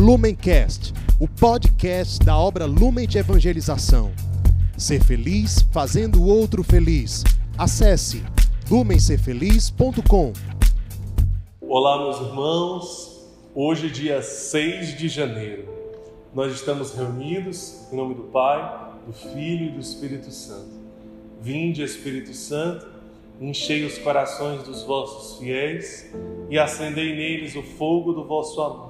Lumencast, o podcast da obra Lumen de Evangelização. Ser feliz fazendo o outro feliz. Acesse lumencerfeliz.com. Olá, meus irmãos. Hoje, dia 6 de janeiro, nós estamos reunidos em nome do Pai, do Filho e do Espírito Santo. Vinde, Espírito Santo, enchei os corações dos vossos fiéis e acendei neles o fogo do vosso amor.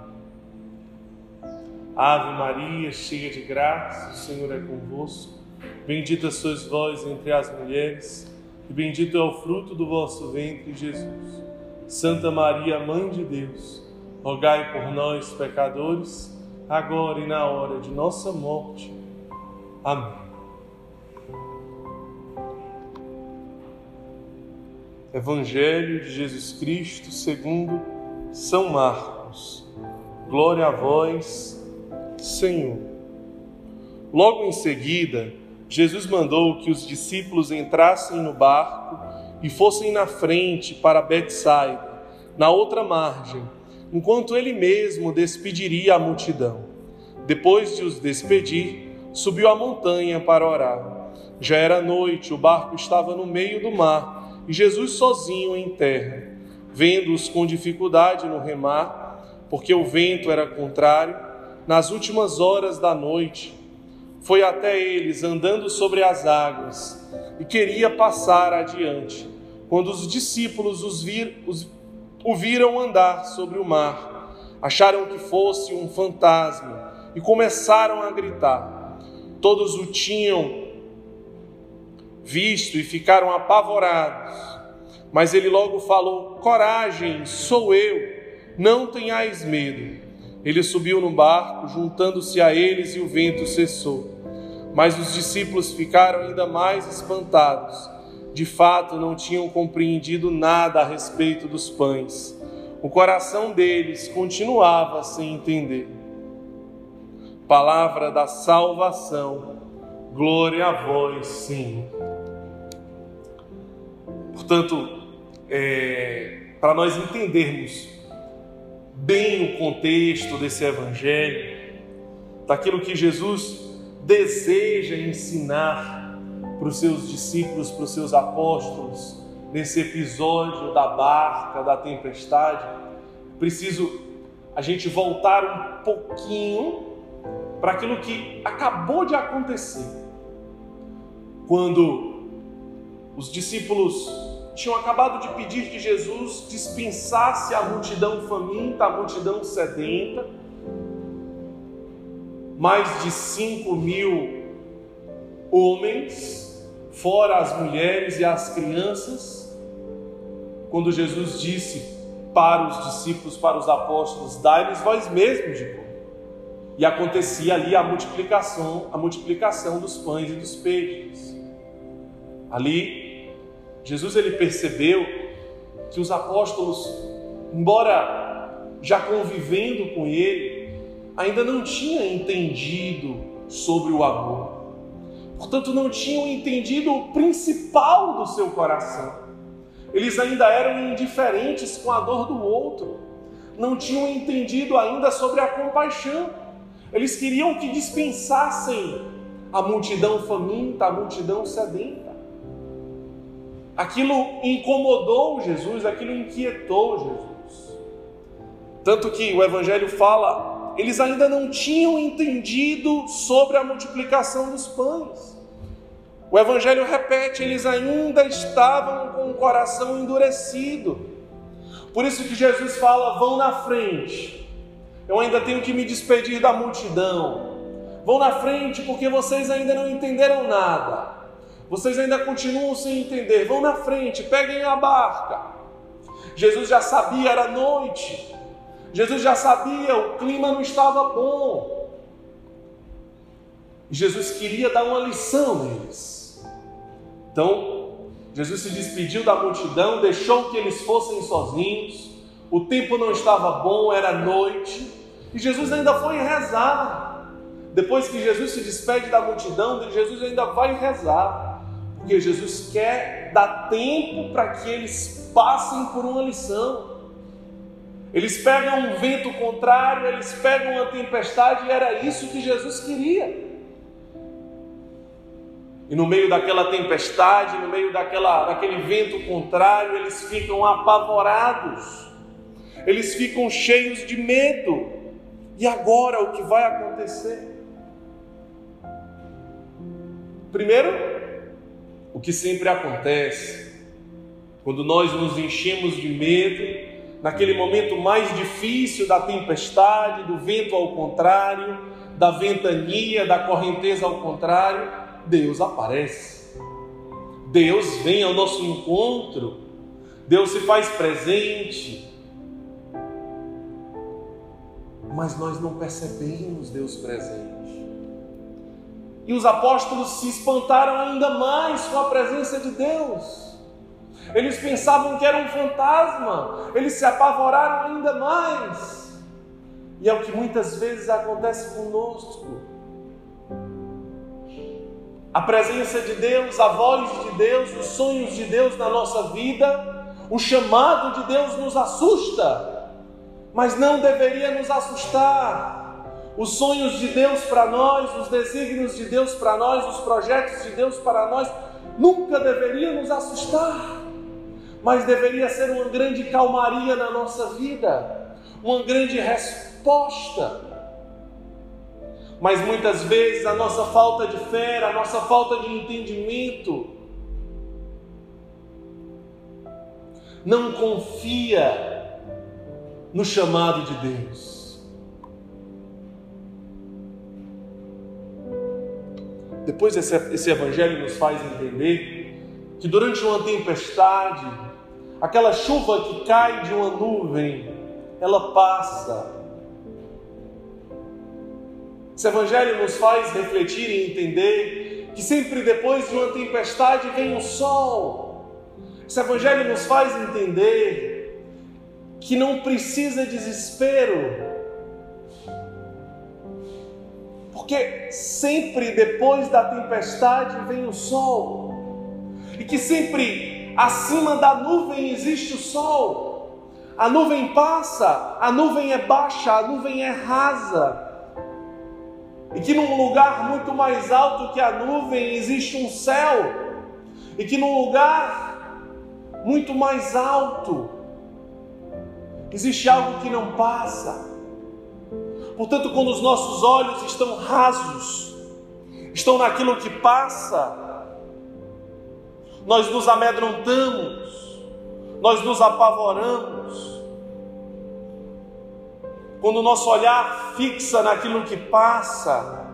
Ave Maria, cheia de graça, o Senhor é convosco. Bendita sois vós entre as mulheres, e bendito é o fruto do vosso ventre, Jesus. Santa Maria, Mãe de Deus, rogai por nós, pecadores, agora e na hora de nossa morte. Amém. Evangelho de Jesus Cristo segundo São Marcos. Glória a vós, Senhor. Logo em seguida, Jesus mandou que os discípulos entrassem no barco e fossem na frente para Betsaida, na outra margem, enquanto ele mesmo despediria a multidão. Depois de os despedir, subiu a montanha para orar. Já era noite, o barco estava no meio do mar e Jesus sozinho em terra. Vendo-os com dificuldade no remar, porque o vento era contrário, nas últimas horas da noite, foi até eles andando sobre as águas e queria passar adiante. Quando os discípulos os vir, os, o viram andar sobre o mar, acharam que fosse um fantasma e começaram a gritar. Todos o tinham visto e ficaram apavorados. Mas ele logo falou: Coragem, sou eu, não tenhais medo. Ele subiu no barco, juntando-se a eles, e o vento cessou. Mas os discípulos ficaram ainda mais espantados. De fato, não tinham compreendido nada a respeito dos pães. O coração deles continuava sem entender. Palavra da salvação. Glória a vós, Senhor. Portanto, é, para nós entendermos bem o contexto desse evangelho, daquilo que Jesus deseja ensinar para os seus discípulos, para os seus apóstolos, nesse episódio da barca, da tempestade, preciso a gente voltar um pouquinho para aquilo que acabou de acontecer. Quando os discípulos tinham acabado de pedir que Jesus dispensasse a multidão faminta, a multidão sedenta. Mais de cinco mil homens, fora as mulheres e as crianças. Quando Jesus disse para os discípulos, para os apóstolos, dai-lhes vós mesmos de comer. E acontecia ali a multiplicação, a multiplicação dos pães e dos peixes. Ali Jesus ele percebeu que os apóstolos, embora já convivendo com ele, ainda não tinham entendido sobre o amor. Portanto, não tinham entendido o principal do seu coração. Eles ainda eram indiferentes com a dor do outro. Não tinham entendido ainda sobre a compaixão. Eles queriam que dispensassem a multidão faminta, a multidão sedenta. Aquilo incomodou Jesus, aquilo inquietou Jesus. Tanto que o Evangelho fala, eles ainda não tinham entendido sobre a multiplicação dos pães. O Evangelho repete, eles ainda estavam com o coração endurecido. Por isso que Jesus fala: vão na frente. Eu ainda tenho que me despedir da multidão. Vão na frente porque vocês ainda não entenderam nada. Vocês ainda continuam sem entender. Vão na frente, peguem a barca. Jesus já sabia, era noite. Jesus já sabia, o clima não estava bom. Jesus queria dar uma lição neles. Então, Jesus se despediu da multidão, deixou que eles fossem sozinhos. O tempo não estava bom, era noite, e Jesus ainda foi rezar. Depois que Jesus se despede da multidão, Jesus ainda vai rezar, porque Jesus quer dar tempo para que eles passem por uma lição. Eles pegam um vento contrário, eles pegam uma tempestade, e era isso que Jesus queria. E no meio daquela tempestade, no meio daquela, daquele vento contrário, eles ficam apavorados, eles ficam cheios de medo. E agora o que vai acontecer? Primeiro, o que sempre acontece, quando nós nos enchemos de medo, naquele momento mais difícil da tempestade, do vento ao contrário, da ventania, da correnteza ao contrário, Deus aparece. Deus vem ao nosso encontro. Deus se faz presente. Mas nós não percebemos Deus presente. E os apóstolos se espantaram ainda mais com a presença de Deus. Eles pensavam que era um fantasma, eles se apavoraram ainda mais. E é o que muitas vezes acontece conosco. A presença de Deus, a voz de Deus, os sonhos de Deus na nossa vida, o chamado de Deus nos assusta, mas não deveria nos assustar. Os sonhos de Deus para nós, os desígnios de Deus para nós, os projetos de Deus para nós, nunca deveriam nos assustar, mas deveria ser uma grande calmaria na nossa vida, uma grande resposta mas muitas vezes a nossa falta de fé, a nossa falta de entendimento, não confia no chamado de Deus. Depois esse, esse evangelho nos faz entender que durante uma tempestade, aquela chuva que cai de uma nuvem, ela passa esse Evangelho nos faz refletir e entender que sempre depois de uma tempestade vem o sol. Esse Evangelho nos faz entender que não precisa desespero, porque sempre depois da tempestade vem o sol, e que sempre acima da nuvem existe o sol. A nuvem passa, a nuvem é baixa, a nuvem é rasa, e que num lugar muito mais alto que a nuvem existe um céu, e que num lugar muito mais alto existe algo que não passa. Portanto, quando os nossos olhos estão rasos, estão naquilo que passa, nós nos amedrontamos, nós nos apavoramos, quando o nosso olhar fixa naquilo que passa,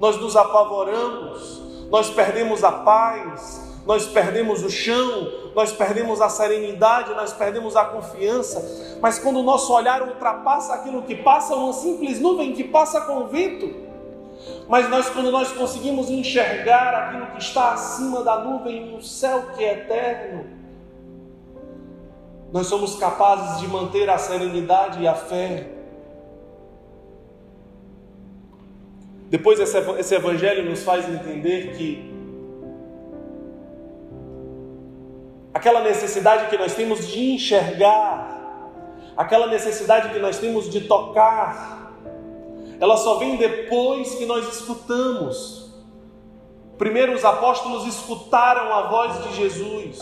nós nos apavoramos, nós perdemos a paz, nós perdemos o chão, nós perdemos a serenidade, nós perdemos a confiança. Mas quando o nosso olhar ultrapassa aquilo que passa, uma simples nuvem que passa com o vento, mas nós, quando nós conseguimos enxergar aquilo que está acima da nuvem, um céu que é eterno, nós somos capazes de manter a serenidade e a fé. Depois, esse evangelho nos faz entender que aquela necessidade que nós temos de enxergar, aquela necessidade que nós temos de tocar, ela só vem depois que nós escutamos. Primeiro, os apóstolos escutaram a voz de Jesus.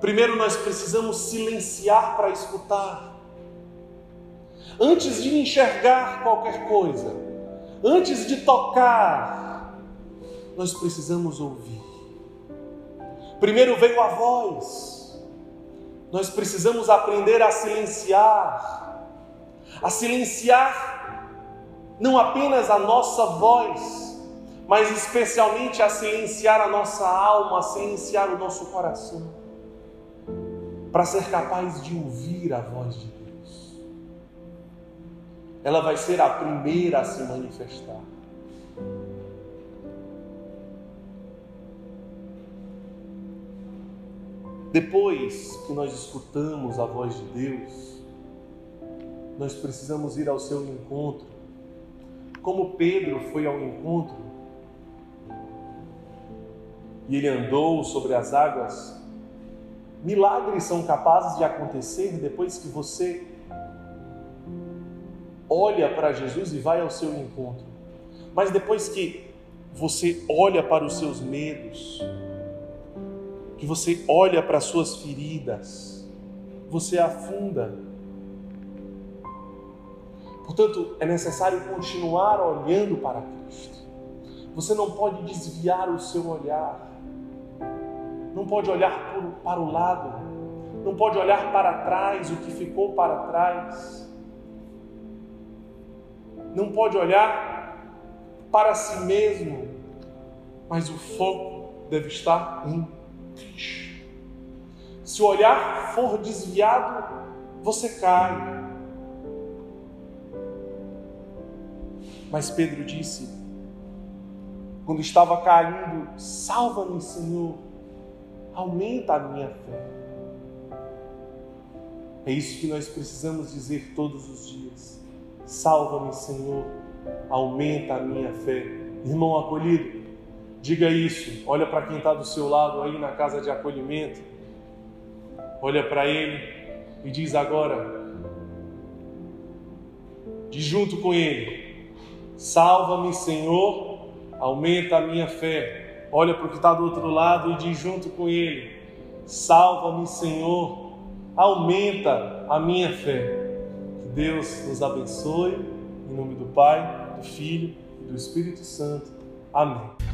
Primeiro nós precisamos silenciar para escutar. Antes de enxergar qualquer coisa, antes de tocar, nós precisamos ouvir. Primeiro veio a voz, nós precisamos aprender a silenciar, a silenciar não apenas a nossa voz, mas especialmente a silenciar a nossa alma, a silenciar o nosso coração para ser capaz de ouvir a voz de Deus. ela vai ser a primeira a se manifestar. Depois que nós escutamos a voz de Deus, nós precisamos ir ao seu encontro. Como Pedro foi ao encontro e ele andou sobre as águas, milagres são capazes de acontecer depois que você olha para Jesus e vai ao seu encontro. Mas depois que você olha para os seus medos, que você olha para as suas feridas, você afunda. Portanto, é necessário continuar olhando para Cristo. Você não pode desviar o seu olhar, não pode olhar para o lado, não pode olhar para trás o que ficou para trás, não pode olhar para si mesmo, mas o foco deve estar em se o olhar for desviado, você cai. Mas Pedro disse, quando estava caindo: Salva-me, Senhor, aumenta a minha fé. É isso que nós precisamos dizer todos os dias. Salva-me, Senhor, aumenta a minha fé. Irmão acolhido, Diga isso. Olha para quem está do seu lado aí na casa de acolhimento. Olha para ele e diz agora, de junto com ele: Salva-me, Senhor, aumenta a minha fé. Olha para o que está do outro lado e diz junto com ele: Salva-me, Senhor, aumenta a minha fé. Que Deus nos abençoe. Em nome do Pai, do Filho e do Espírito Santo. Amém.